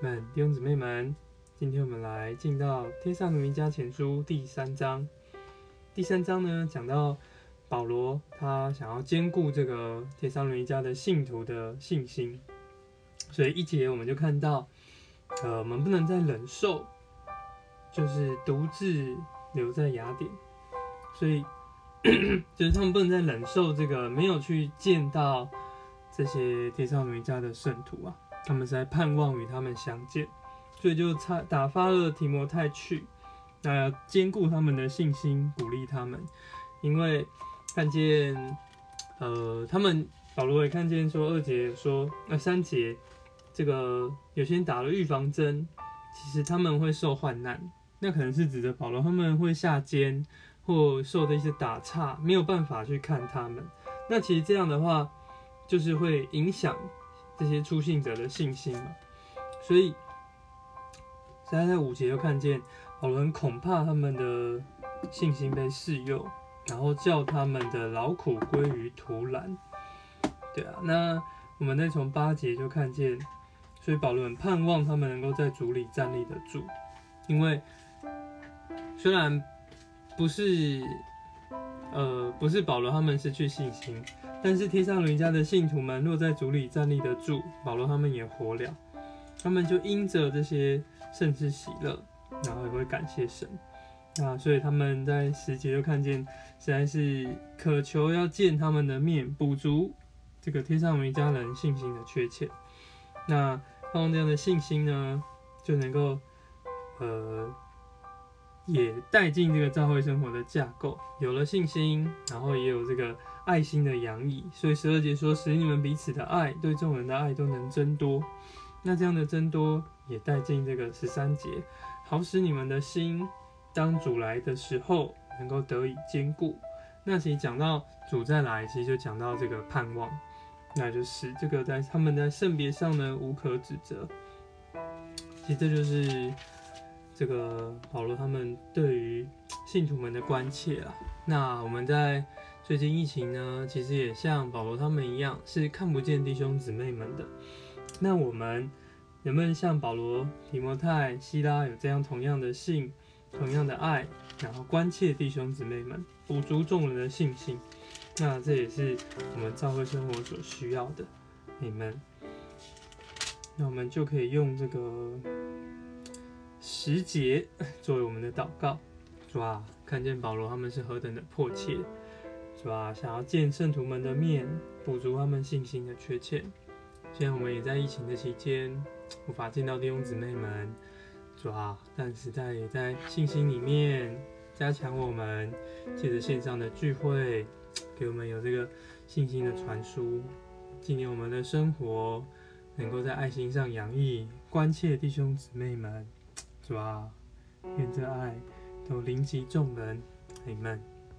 们弟兄姊妹们，今天我们来进到《天上奴民家前书》第三章。第三章呢，讲到保罗他想要兼顾这个天上奴民家的信徒的信心，所以一节我们就看到，呃，我们不能再忍受，就是独自留在雅典，所以 就是他们不能再忍受这个没有去见到这些天上奴民家的圣徒啊。他们在盼望与他们相见，所以就差打发了提摩太去，那要兼顾他们的信心，鼓励他们，因为看见，呃，他们保罗也看见说二姐说那三姐，这个有些人打了预防针，其实他们会受患难，那可能是指的保罗他们会下监或受的一些打岔，没有办法去看他们，那其实这样的话，就是会影响。这些出信者的信心嘛，所以现在在五节又看见保罗恐怕他们的信心被试诱，然后叫他们的劳苦归于徒然。对啊，那我们再从八节就看见，所以保罗盼望他们能够在主里站立得住，因为虽然不是不是保罗他们失去信心。但是天上人家的信徒们若在主里站立得住，保罗他们也活了，他们就因着这些甚至喜乐，然后也会感谢神。那所以他们在十节就看见，实在是渴求要见他们的面，补足这个天上人家人信心的缺欠。那放这样的信心呢，就能够呃。也带进这个教会生活的架构，有了信心，然后也有这个爱心的洋溢，所以十二节说，使你们彼此的爱，对众人的爱都能增多。那这样的增多也带进这个十三节，好使你们的心，当主来的时候，能够得以坚固。那其实讲到主再来，其实就讲到这个盼望，那就是这个在他们在圣别上呢无可指责。其实这就是。这个保罗他们对于信徒们的关切啊，那我们在最近疫情呢，其实也像保罗他们一样，是看不见弟兄姊妹们的。那我们能不能像保罗、提摩太、希拉有这样同样的信、同样的爱，然后关切弟兄姊妹们，补足众人的信心？那这也是我们教会生活所需要的。你们，那我们就可以用这个。十节作为我们的祷告，主啊，看见保罗他们是何等的迫切，主啊，想要见圣徒们的面，补足他们信心的缺欠。现在我们也在疫情的期间，无法见到弟兄姊妹们，主啊，但是在也在信心里面加强我们，借着线上的聚会，给我们有这个信心的传输，纪念我们的生活，能够在爱心上洋溢，关切弟兄姊妹们。主啊，愿这爱都临及众人，你们。